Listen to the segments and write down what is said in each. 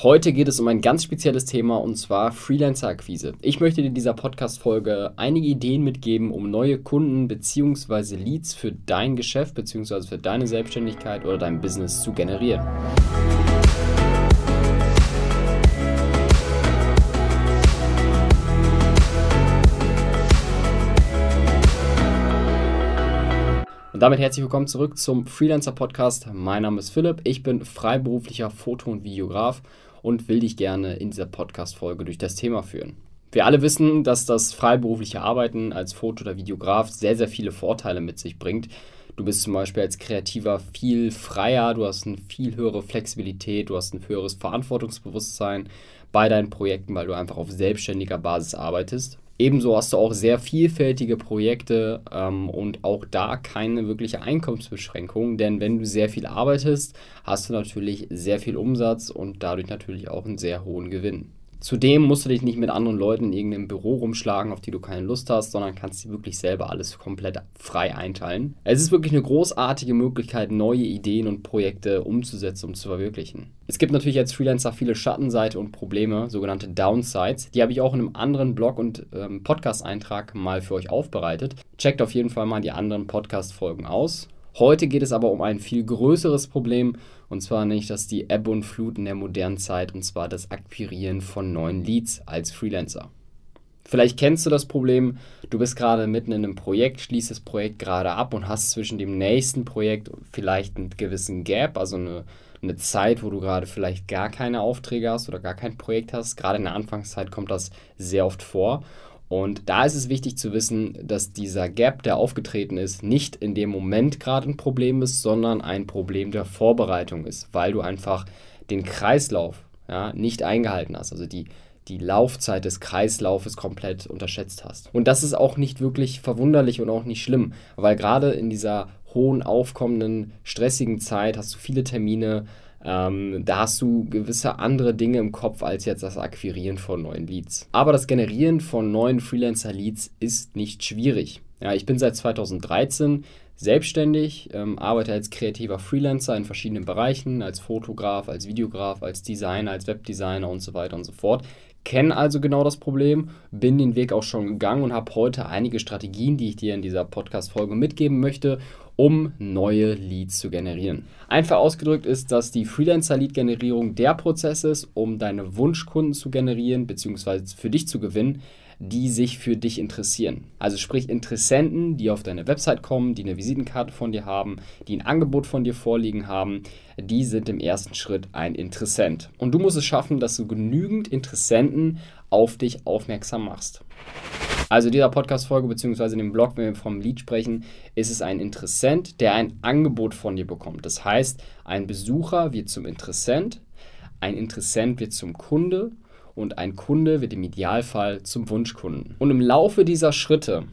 Heute geht es um ein ganz spezielles Thema und zwar Freelancer-Akquise. Ich möchte dir in dieser Podcast-Folge einige Ideen mitgeben, um neue Kunden bzw. Leads für dein Geschäft bzw. für deine Selbstständigkeit oder dein Business zu generieren. Und damit herzlich willkommen zurück zum Freelancer Podcast. Mein Name ist Philipp, ich bin freiberuflicher Foto- und Videograf und will dich gerne in dieser Podcast-Folge durch das Thema führen. Wir alle wissen, dass das freiberufliche Arbeiten als Foto- oder Videograf sehr, sehr viele Vorteile mit sich bringt. Du bist zum Beispiel als Kreativer viel freier, du hast eine viel höhere Flexibilität, du hast ein höheres Verantwortungsbewusstsein bei deinen Projekten, weil du einfach auf selbstständiger Basis arbeitest. Ebenso hast du auch sehr vielfältige Projekte ähm, und auch da keine wirkliche Einkommensbeschränkung, denn wenn du sehr viel arbeitest, hast du natürlich sehr viel Umsatz und dadurch natürlich auch einen sehr hohen Gewinn. Zudem musst du dich nicht mit anderen Leuten in irgendeinem Büro rumschlagen, auf die du keine Lust hast, sondern kannst dir wirklich selber alles komplett frei einteilen. Es ist wirklich eine großartige Möglichkeit, neue Ideen und Projekte umzusetzen und zu verwirklichen. Es gibt natürlich als Freelancer viele Schattenseiten und Probleme, sogenannte Downsides. Die habe ich auch in einem anderen Blog- und ähm, Podcast-Eintrag mal für euch aufbereitet. Checkt auf jeden Fall mal die anderen Podcast-Folgen aus. Heute geht es aber um ein viel größeres Problem, und zwar nicht das die Ebbe und Flut in der modernen Zeit, und zwar das Akquirieren von neuen Leads als Freelancer. Vielleicht kennst du das Problem, du bist gerade mitten in einem Projekt, schließt das Projekt gerade ab und hast zwischen dem nächsten Projekt vielleicht einen gewissen Gap, also eine, eine Zeit, wo du gerade vielleicht gar keine Aufträge hast oder gar kein Projekt hast. Gerade in der Anfangszeit kommt das sehr oft vor. Und da ist es wichtig zu wissen, dass dieser Gap, der aufgetreten ist, nicht in dem Moment gerade ein Problem ist, sondern ein Problem der Vorbereitung ist, weil du einfach den Kreislauf ja, nicht eingehalten hast. Also die, die Laufzeit des Kreislaufes komplett unterschätzt hast. Und das ist auch nicht wirklich verwunderlich und auch nicht schlimm, weil gerade in dieser hohen, aufkommenden, stressigen Zeit hast du viele Termine, ähm, da hast du gewisse andere Dinge im Kopf als jetzt das Akquirieren von neuen Leads. Aber das Generieren von neuen Freelancer-Leads ist nicht schwierig. Ja, ich bin seit 2013 selbstständig, ähm, arbeite als kreativer Freelancer in verschiedenen Bereichen, als Fotograf, als Videograf, als Designer, als Webdesigner und so weiter und so fort. Kenne also genau das Problem, bin den Weg auch schon gegangen und habe heute einige Strategien, die ich dir in dieser Podcast-Folge mitgeben möchte, um neue Leads zu generieren. Einfach ausgedrückt ist, dass die Freelancer-Lead-Generierung der Prozess ist, um deine Wunschkunden zu generieren bzw. für dich zu gewinnen, die sich für dich interessieren. Also sprich Interessenten, die auf deine Website kommen, die eine Visitenkarte von dir haben, die ein Angebot von dir vorliegen haben, die sind im ersten Schritt ein Interessent. Und du musst es schaffen, dass du genügend Interessenten auf dich aufmerksam machst. Also dieser Podcast-Folge bzw. dem Blog, wenn wir vom Lead sprechen, ist es ein Interessent, der ein Angebot von dir bekommt. Das heißt, ein Besucher wird zum Interessent, ein Interessent wird zum Kunde und ein Kunde wird im Idealfall zum Wunschkunden. Und im Laufe dieser Schritte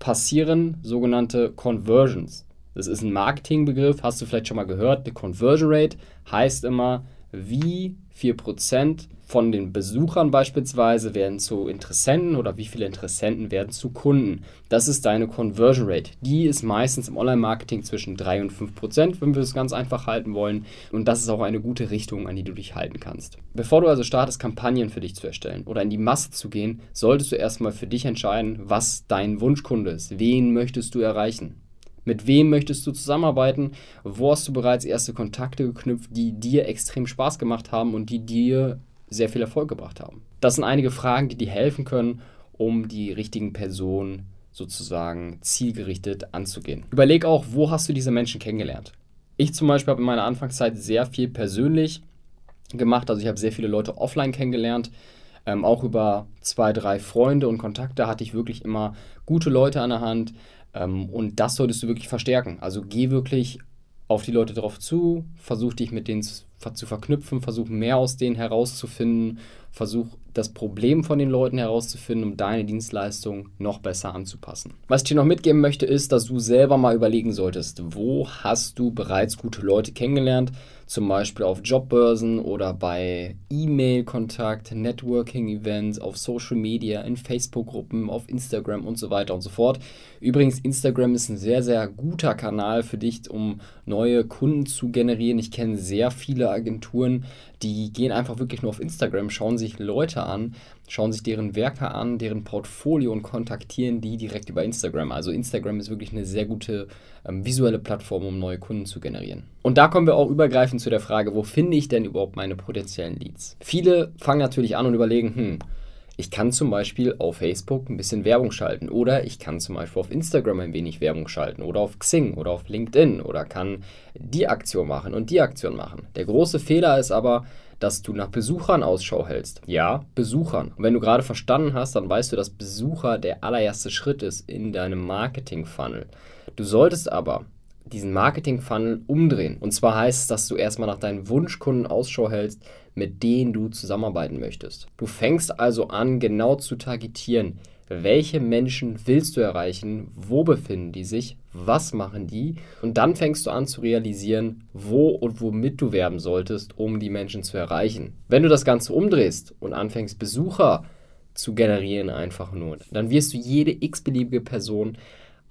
passieren sogenannte Conversions. Das ist ein Marketingbegriff, hast du vielleicht schon mal gehört. Eine Conversion Rate heißt immer, wie viel Prozent von den Besuchern beispielsweise werden zu Interessenten oder wie viele Interessenten werden zu Kunden. Das ist deine Conversion Rate. Die ist meistens im Online-Marketing zwischen 3 und 5 Prozent, wenn wir es ganz einfach halten wollen. Und das ist auch eine gute Richtung, an die du dich halten kannst. Bevor du also startest, Kampagnen für dich zu erstellen oder in die Masse zu gehen, solltest du erstmal für dich entscheiden, was dein Wunschkunde ist. Wen möchtest du erreichen? Mit wem möchtest du zusammenarbeiten? Wo hast du bereits erste Kontakte geknüpft, die dir extrem Spaß gemacht haben und die dir sehr viel Erfolg gebracht haben? Das sind einige Fragen, die dir helfen können, um die richtigen Personen sozusagen zielgerichtet anzugehen. Überleg auch, wo hast du diese Menschen kennengelernt? Ich zum Beispiel habe in meiner Anfangszeit sehr viel persönlich gemacht. Also ich habe sehr viele Leute offline kennengelernt. Ähm, auch über zwei, drei Freunde und Kontakte hatte ich wirklich immer gute Leute an der Hand. Ähm, und das solltest du wirklich verstärken. Also geh wirklich auf die Leute drauf zu, versuch dich mit denen zu verknüpfen, versuch mehr aus denen herauszufinden, versuch das Problem von den Leuten herauszufinden, um deine Dienstleistung noch besser anzupassen. Was ich dir noch mitgeben möchte, ist, dass du selber mal überlegen solltest, wo hast du bereits gute Leute kennengelernt, zum Beispiel auf Jobbörsen oder bei E-Mail-Kontakt, Networking-Events, auf Social Media, in Facebook-Gruppen, auf Instagram und so weiter und so fort. Übrigens, Instagram ist ein sehr, sehr guter Kanal für dich, um neue Kunden zu generieren. Ich kenne sehr viele Agenturen, die gehen einfach wirklich nur auf Instagram, schauen sich Leute an, schauen sich deren Werke an, deren Portfolio und kontaktieren die direkt über Instagram. Also Instagram ist wirklich eine sehr gute ähm, visuelle Plattform, um neue Kunden zu generieren. Und da kommen wir auch übergreifend zu der Frage, wo finde ich denn überhaupt meine potenziellen Leads? Viele fangen natürlich an und überlegen, hm, ich kann zum Beispiel auf Facebook ein bisschen Werbung schalten oder ich kann zum Beispiel auf Instagram ein wenig Werbung schalten oder auf Xing oder auf LinkedIn oder kann die Aktion machen und die Aktion machen. Der große Fehler ist aber, dass du nach Besuchern Ausschau hältst. Ja, Besuchern. Und wenn du gerade verstanden hast, dann weißt du, dass Besucher der allererste Schritt ist in deinem Marketing-Funnel. Du solltest aber diesen Marketing-Funnel umdrehen. Und zwar heißt es, dass du erstmal nach deinen Wunschkunden Ausschau hältst, mit denen du zusammenarbeiten möchtest. Du fängst also an, genau zu targetieren, welche Menschen willst du erreichen, wo befinden die sich, was machen die und dann fängst du an zu realisieren, wo und womit du werben solltest, um die Menschen zu erreichen. Wenn du das Ganze umdrehst und anfängst Besucher zu generieren einfach nur, dann wirst du jede x-beliebige Person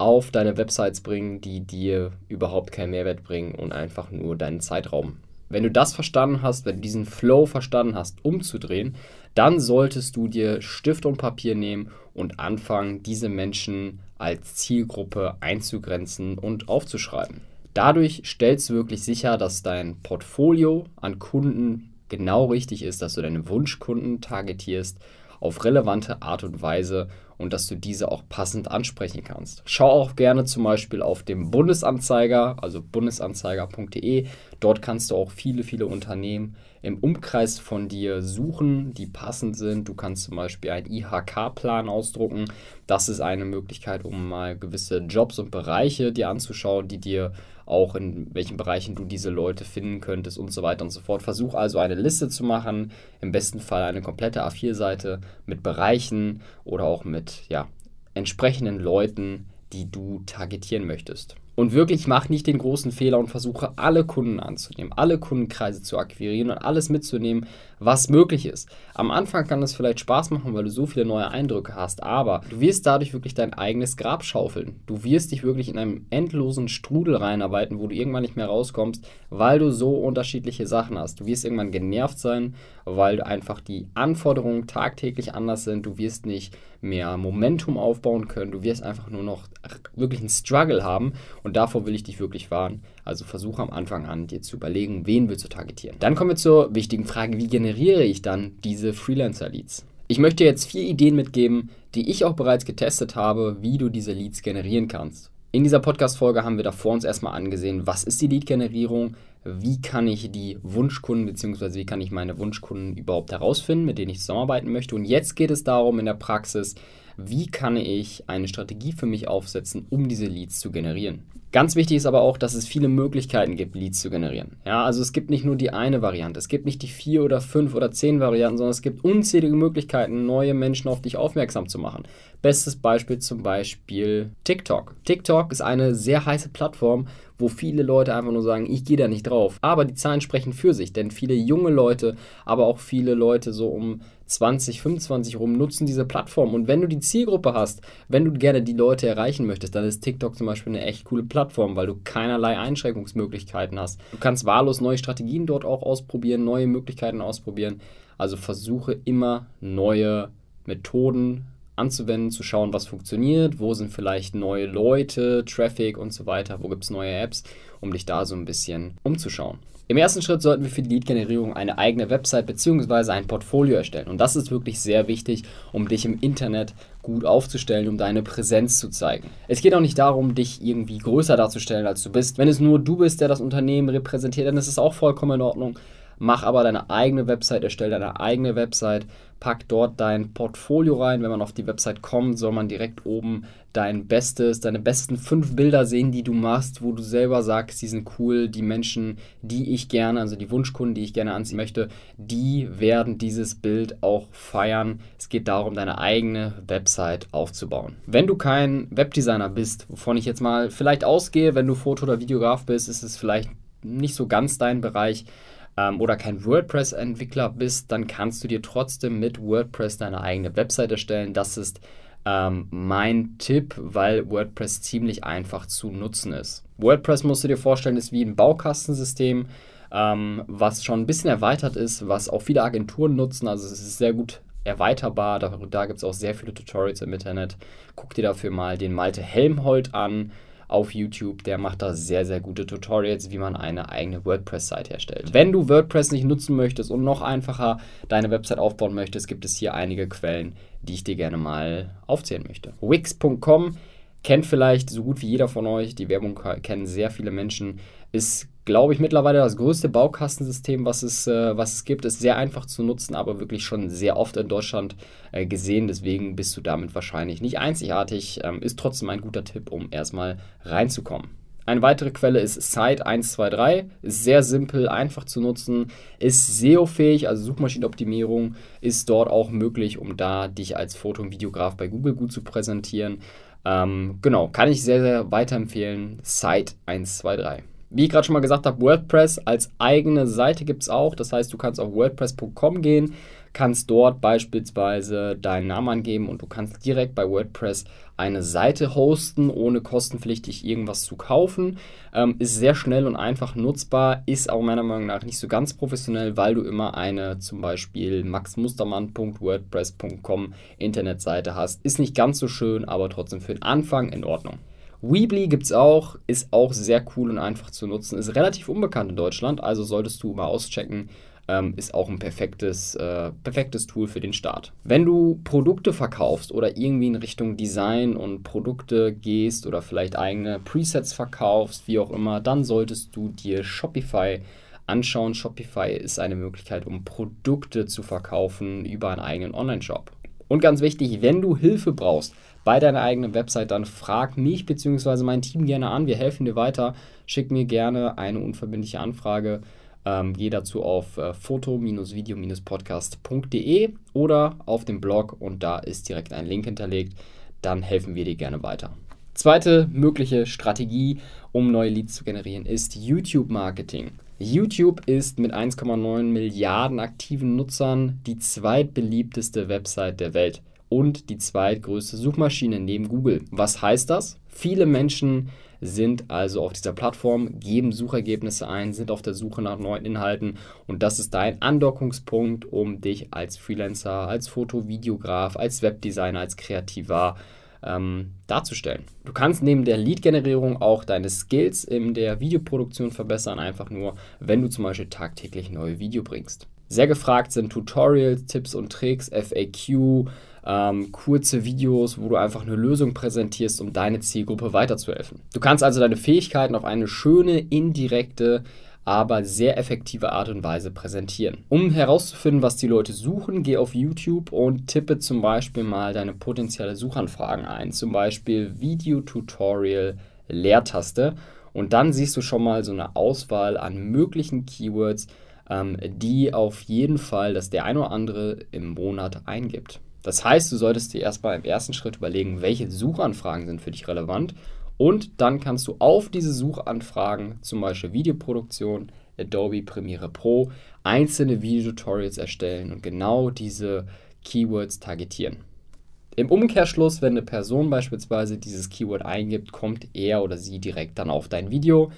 auf deine Websites bringen, die dir überhaupt keinen Mehrwert bringen und einfach nur deinen Zeitraum. Wenn du das verstanden hast, wenn du diesen Flow verstanden hast, umzudrehen, dann solltest du dir Stift und Papier nehmen und anfangen, diese Menschen als Zielgruppe einzugrenzen und aufzuschreiben. Dadurch stellst du wirklich sicher, dass dein Portfolio an Kunden genau richtig ist, dass du deine Wunschkunden targetierst auf relevante Art und Weise und dass du diese auch passend ansprechen kannst. Schau auch gerne zum Beispiel auf dem Bundesanzeiger, also bundesanzeiger.de. Dort kannst du auch viele, viele Unternehmen im Umkreis von dir suchen, die passend sind. Du kannst zum Beispiel einen IHK-Plan ausdrucken. Das ist eine Möglichkeit, um mal gewisse Jobs und Bereiche dir anzuschauen, die dir auch in welchen Bereichen du diese Leute finden könntest und so weiter und so fort. Versuch also eine Liste zu machen, im besten Fall eine komplette A4-Seite mit Bereichen oder auch mit ja, entsprechenden Leuten, die du targetieren möchtest. Und wirklich mach nicht den großen Fehler und versuche alle Kunden anzunehmen, alle Kundenkreise zu akquirieren und alles mitzunehmen, was möglich ist. Am Anfang kann es vielleicht Spaß machen, weil du so viele neue Eindrücke hast, aber du wirst dadurch wirklich dein eigenes Grab schaufeln. Du wirst dich wirklich in einem endlosen Strudel reinarbeiten, wo du irgendwann nicht mehr rauskommst, weil du so unterschiedliche Sachen hast. Du wirst irgendwann genervt sein, weil einfach die Anforderungen tagtäglich anders sind. Du wirst nicht mehr Momentum aufbauen können. Du wirst einfach nur noch wirklich einen Struggle haben und davor will ich dich wirklich warnen. Also versuche am Anfang an, dir zu überlegen, wen willst du targetieren. Dann kommen wir zur wichtigen Frage, wie generiere ich dann diese Freelancer-Leads? Ich möchte jetzt vier Ideen mitgeben, die ich auch bereits getestet habe, wie du diese Leads generieren kannst. In dieser Podcast-Folge haben wir davor uns erstmal angesehen, was ist die Lead-Generierung, wie kann ich die Wunschkunden bzw. wie kann ich meine Wunschkunden überhaupt herausfinden, mit denen ich zusammenarbeiten möchte. Und jetzt geht es darum in der Praxis, wie kann ich eine Strategie für mich aufsetzen, um diese Leads zu generieren. Ganz wichtig ist aber auch, dass es viele Möglichkeiten gibt, Leads zu generieren. Ja, also es gibt nicht nur die eine Variante, es gibt nicht die vier oder fünf oder zehn Varianten, sondern es gibt unzählige Möglichkeiten, neue Menschen auf dich aufmerksam zu machen. Bestes Beispiel zum Beispiel TikTok. TikTok ist eine sehr heiße Plattform, wo viele Leute einfach nur sagen, ich gehe da nicht drauf. Aber die Zahlen sprechen für sich, denn viele junge Leute, aber auch viele Leute so um 20, 25 rum nutzen diese Plattform. Und wenn du die Zielgruppe hast, wenn du gerne die Leute erreichen möchtest, dann ist TikTok zum Beispiel eine echt coole Plattform, weil du keinerlei Einschränkungsmöglichkeiten hast. Du kannst wahllos neue Strategien dort auch ausprobieren, neue Möglichkeiten ausprobieren. Also versuche immer neue Methoden anzuwenden, zu schauen, was funktioniert, wo sind vielleicht neue Leute, Traffic und so weiter, wo gibt es neue Apps, um dich da so ein bisschen umzuschauen. Im ersten Schritt sollten wir für die Lead-Generierung eine eigene Website bzw. ein Portfolio erstellen. Und das ist wirklich sehr wichtig, um dich im Internet gut aufzustellen, um deine Präsenz zu zeigen. Es geht auch nicht darum, dich irgendwie größer darzustellen, als du bist. Wenn es nur du bist, der das Unternehmen repräsentiert, dann ist es auch vollkommen in Ordnung. Mach aber deine eigene Website, erstell deine eigene Website, pack dort dein Portfolio rein. Wenn man auf die Website kommt, soll man direkt oben dein Bestes, deine besten fünf Bilder sehen, die du machst, wo du selber sagst, die sind cool, die Menschen, die ich gerne, also die Wunschkunden, die ich gerne anziehen möchte, die werden dieses Bild auch feiern. Es geht darum, deine eigene Website aufzubauen. Wenn du kein Webdesigner bist, wovon ich jetzt mal vielleicht ausgehe, wenn du Foto- oder Videograf bist, ist es vielleicht nicht so ganz dein Bereich ähm, oder kein WordPress-Entwickler bist, dann kannst du dir trotzdem mit WordPress deine eigene Website erstellen. Das ist ähm, mein Tipp, weil WordPress ziemlich einfach zu nutzen ist. WordPress musst du dir vorstellen, ist wie ein Baukastensystem. ähm, was schon ein bisschen erweitert ist, was auch viele Agenturen nutzen. Also es ist sehr gut erweiterbar. Da, da gibt es auch sehr viele Tutorials im Internet. Guck dir dafür mal den Malte Helmholt an auf YouTube. Der macht da sehr, sehr gute Tutorials, wie man eine eigene WordPress-Seite erstellt. Wenn du WordPress nicht nutzen möchtest und noch einfacher deine Website aufbauen möchtest, gibt es hier einige Quellen, die ich dir gerne mal aufzählen möchte. Wix.com kennt vielleicht so gut wie jeder von euch, die Werbung kennen sehr viele Menschen, ist glaube ich, mittlerweile das größte Baukastensystem, was es, äh, was es gibt. Ist sehr einfach zu nutzen, aber wirklich schon sehr oft in Deutschland äh, gesehen. Deswegen bist du damit wahrscheinlich nicht einzigartig. Ähm, ist trotzdem ein guter Tipp, um erstmal reinzukommen. Eine weitere Quelle ist Site123. Ist sehr simpel, einfach zu nutzen, ist SEO-fähig, also Suchmaschinenoptimierung ist dort auch möglich, um da dich als Foto- und Videograf bei Google gut zu präsentieren. Ähm, genau, kann ich sehr, sehr weiterempfehlen. Site123. Wie ich gerade schon mal gesagt habe, WordPress als eigene Seite gibt es auch. Das heißt, du kannst auf WordPress.com gehen, kannst dort beispielsweise deinen Namen angeben und du kannst direkt bei WordPress eine Seite hosten, ohne kostenpflichtig irgendwas zu kaufen. Ähm, ist sehr schnell und einfach nutzbar, ist auch meiner Meinung nach nicht so ganz professionell, weil du immer eine zum Beispiel maxmustermann.wordpress.com Internetseite hast. Ist nicht ganz so schön, aber trotzdem für den Anfang in Ordnung. Weebly gibt es auch, ist auch sehr cool und einfach zu nutzen. Ist relativ unbekannt in Deutschland, also solltest du mal auschecken. Ähm, ist auch ein perfektes, äh, perfektes Tool für den Start. Wenn du Produkte verkaufst oder irgendwie in Richtung Design und Produkte gehst oder vielleicht eigene Presets verkaufst, wie auch immer, dann solltest du dir Shopify anschauen. Shopify ist eine Möglichkeit, um Produkte zu verkaufen über einen eigenen Online-Shop. Und ganz wichtig, wenn du Hilfe brauchst, bei deiner eigenen Website, dann frag mich bzw. mein Team gerne an. Wir helfen dir weiter. Schick mir gerne eine unverbindliche Anfrage. Ähm, geh dazu auf äh, foto-video-podcast.de oder auf dem Blog und da ist direkt ein Link hinterlegt. Dann helfen wir dir gerne weiter. Zweite mögliche Strategie, um neue Leads zu generieren, ist YouTube-Marketing. YouTube ist mit 1,9 Milliarden aktiven Nutzern die zweitbeliebteste Website der Welt und die zweitgrößte Suchmaschine neben Google. Was heißt das? Viele Menschen sind also auf dieser Plattform, geben Suchergebnisse ein, sind auf der Suche nach neuen Inhalten und das ist dein Andockungspunkt, um dich als Freelancer, als Foto-Videograf, als Webdesigner, als Kreativer ähm, darzustellen. Du kannst neben der Lead-Generierung auch deine Skills in der Videoproduktion verbessern, einfach nur, wenn du zum Beispiel tagtäglich neue Video bringst. Sehr gefragt sind Tutorials, Tipps und Tricks, FAQ, ähm, kurze Videos, wo du einfach eine Lösung präsentierst, um deine Zielgruppe weiterzuhelfen. Du kannst also deine Fähigkeiten auf eine schöne, indirekte, aber sehr effektive Art und Weise präsentieren. Um herauszufinden, was die Leute suchen, geh auf YouTube und tippe zum Beispiel mal deine potenzielle Suchanfragen ein. Zum Beispiel Video-Tutorial Leertaste. Und dann siehst du schon mal so eine Auswahl an möglichen Keywords, ähm, die auf jeden Fall, dass der ein oder andere im Monat eingibt. Das heißt, du solltest dir erstmal im ersten Schritt überlegen, welche Suchanfragen sind für dich relevant und dann kannst du auf diese Suchanfragen, zum Beispiel Videoproduktion, Adobe Premiere Pro, einzelne Videotutorials erstellen und genau diese Keywords targetieren. Im Umkehrschluss, wenn eine Person beispielsweise dieses Keyword eingibt, kommt er oder sie direkt dann auf dein Video,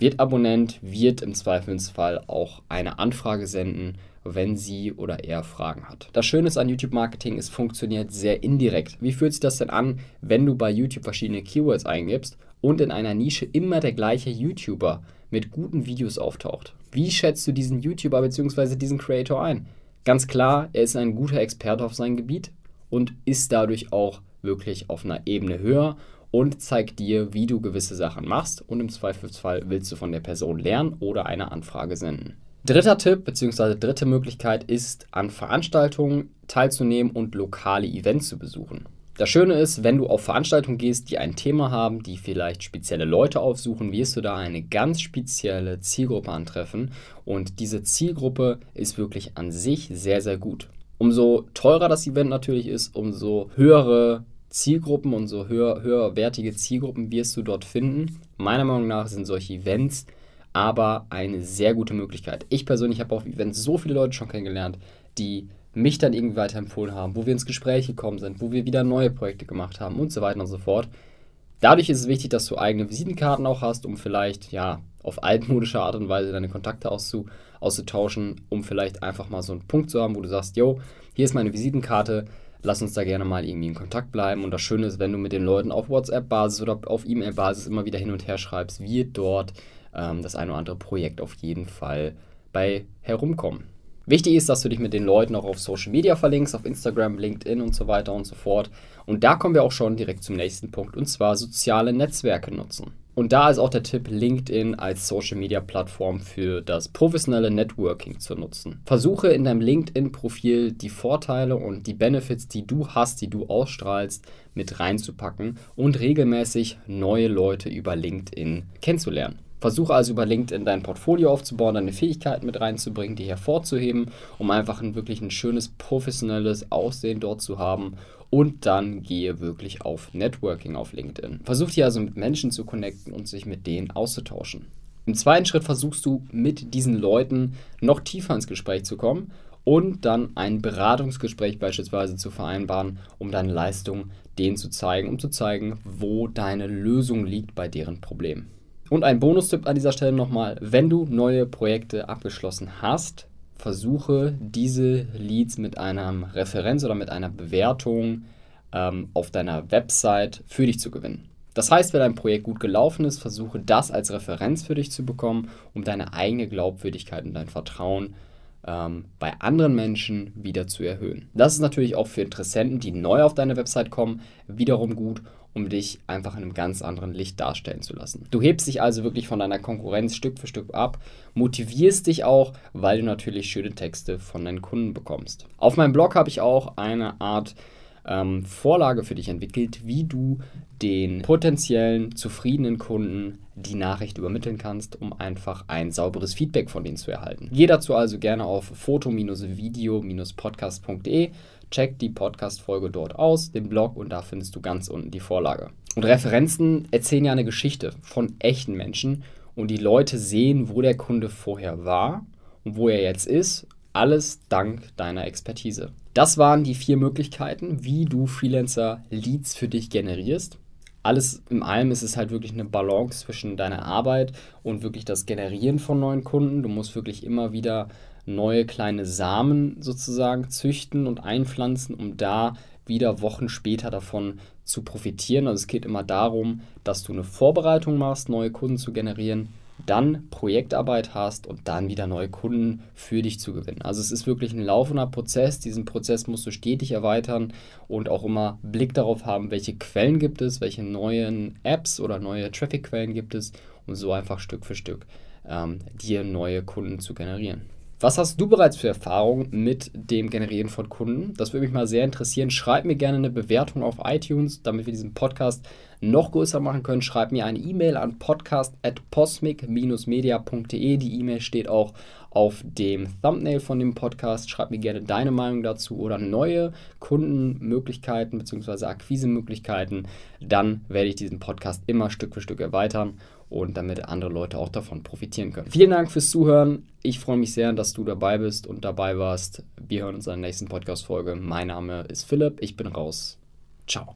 wird Abonnent, wird im Zweifelsfall auch eine Anfrage senden wenn sie oder er Fragen hat. Das Schöne ist an YouTube Marketing, es funktioniert sehr indirekt. Wie fühlt sich das denn an, wenn du bei YouTube verschiedene Keywords eingibst und in einer Nische immer der gleiche YouTuber mit guten Videos auftaucht? Wie schätzt du diesen YouTuber bzw. diesen Creator ein? Ganz klar, er ist ein guter Experte auf sein Gebiet und ist dadurch auch wirklich auf einer Ebene höher und zeigt dir, wie du gewisse Sachen machst und im Zweifelsfall willst du von der Person lernen oder eine Anfrage senden. Dritter Tipp bzw. dritte Möglichkeit ist, an Veranstaltungen teilzunehmen und lokale Events zu besuchen. Das Schöne ist, wenn du auf Veranstaltungen gehst, die ein Thema haben, die vielleicht spezielle Leute aufsuchen, wirst du da eine ganz spezielle Zielgruppe antreffen und diese Zielgruppe ist wirklich an sich sehr, sehr gut. Umso teurer das Event natürlich ist, umso höhere Zielgruppen und so höher, höherwertige Zielgruppen wirst du dort finden. Meiner Meinung nach sind solche Events aber eine sehr gute Möglichkeit. Ich persönlich habe auf Events so viele Leute schon kennengelernt, die mich dann irgendwie weiterempfohlen haben, wo wir ins Gespräch gekommen sind, wo wir wieder neue Projekte gemacht haben und so weiter und so fort. Dadurch ist es wichtig, dass du eigene Visitenkarten auch hast, um vielleicht ja auf altmodische Art und Weise deine Kontakte auszu, auszutauschen, um vielleicht einfach mal so einen Punkt zu haben, wo du sagst, yo, hier ist meine Visitenkarte, lass uns da gerne mal irgendwie in Kontakt bleiben. Und das Schöne ist, wenn du mit den Leuten auf WhatsApp-Basis oder auf E-Mail-Basis immer wieder hin und her schreibst, wird dort ähm, das eine oder andere Projekt auf jeden Fall bei herumkommen. Wichtig ist, dass du dich mit den Leuten auch auf Social Media verlinkst, auf Instagram, LinkedIn und so weiter und so fort. Und da kommen wir auch schon direkt zum nächsten Punkt, und zwar soziale Netzwerke nutzen. Und da ist auch der Tipp, LinkedIn als Social Media Plattform für das professionelle Networking zu nutzen. Versuche in deinem LinkedIn-Profil die Vorteile und die Benefits, die du hast, die du ausstrahlst, mit reinzupacken und regelmäßig neue Leute über LinkedIn kennenzulernen. Versuche also über LinkedIn dein Portfolio aufzubauen, deine Fähigkeiten mit reinzubringen, die hervorzuheben, um einfach ein wirklich ein schönes professionelles Aussehen dort zu haben. Und dann gehe wirklich auf Networking auf LinkedIn. Versuch dich also mit Menschen zu connecten und sich mit denen auszutauschen. Im zweiten Schritt versuchst du mit diesen Leuten noch tiefer ins Gespräch zu kommen und dann ein Beratungsgespräch beispielsweise zu vereinbaren, um deine Leistung denen zu zeigen, um zu zeigen, wo deine Lösung liegt bei deren Problem. Und ein Bonustipp an dieser Stelle nochmal, wenn du neue Projekte abgeschlossen hast, versuche diese Leads mit einer Referenz oder mit einer Bewertung ähm, auf deiner Website für dich zu gewinnen. Das heißt, wenn dein Projekt gut gelaufen ist, versuche das als Referenz für dich zu bekommen, um deine eigene Glaubwürdigkeit und dein Vertrauen ähm, bei anderen Menschen wieder zu erhöhen. Das ist natürlich auch für Interessenten, die neu auf deine Website kommen, wiederum gut um dich einfach in einem ganz anderen Licht darstellen zu lassen. Du hebst dich also wirklich von deiner Konkurrenz Stück für Stück ab, motivierst dich auch, weil du natürlich schöne Texte von deinen Kunden bekommst. Auf meinem Blog habe ich auch eine Art ähm, Vorlage für dich entwickelt, wie du den potenziellen zufriedenen Kunden die Nachricht übermitteln kannst, um einfach ein sauberes Feedback von denen zu erhalten. Geh dazu also gerne auf foto-video-podcast.de check die Podcast-Folge dort aus, den Blog und da findest du ganz unten die Vorlage. Und Referenzen erzählen ja eine Geschichte von echten Menschen und die Leute sehen, wo der Kunde vorher war und wo er jetzt ist. Alles dank deiner Expertise. Das waren die vier Möglichkeiten, wie du Freelancer-Leads für dich generierst. Alles in allem ist es halt wirklich eine Balance zwischen deiner Arbeit und wirklich das Generieren von neuen Kunden. Du musst wirklich immer wieder neue kleine Samen sozusagen züchten und einpflanzen, um da wieder Wochen später davon zu profitieren. Also es geht immer darum, dass du eine Vorbereitung machst, neue Kunden zu generieren, dann Projektarbeit hast und dann wieder neue Kunden für dich zu gewinnen. Also es ist wirklich ein laufender Prozess. Diesen Prozess musst du stetig erweitern und auch immer Blick darauf haben, welche Quellen gibt es, welche neuen Apps oder neue Traffic-Quellen gibt es, um so einfach Stück für Stück ähm, dir neue Kunden zu generieren. Was hast du bereits für Erfahrungen mit dem Generieren von Kunden? Das würde mich mal sehr interessieren. Schreib mir gerne eine Bewertung auf iTunes, damit wir diesen Podcast noch größer machen können. Schreib mir eine E-Mail an podcast.posmic-media.de. Die E-Mail steht auch auf dem Thumbnail von dem Podcast. Schreib mir gerne deine Meinung dazu oder neue Kundenmöglichkeiten bzw. Akquisemöglichkeiten. Dann werde ich diesen Podcast immer Stück für Stück erweitern und damit andere Leute auch davon profitieren können. Vielen Dank fürs Zuhören. Ich freue mich sehr, dass du dabei bist und dabei warst. Wir hören uns in der nächsten Podcast-Folge. Mein Name ist Philipp. Ich bin raus. Ciao.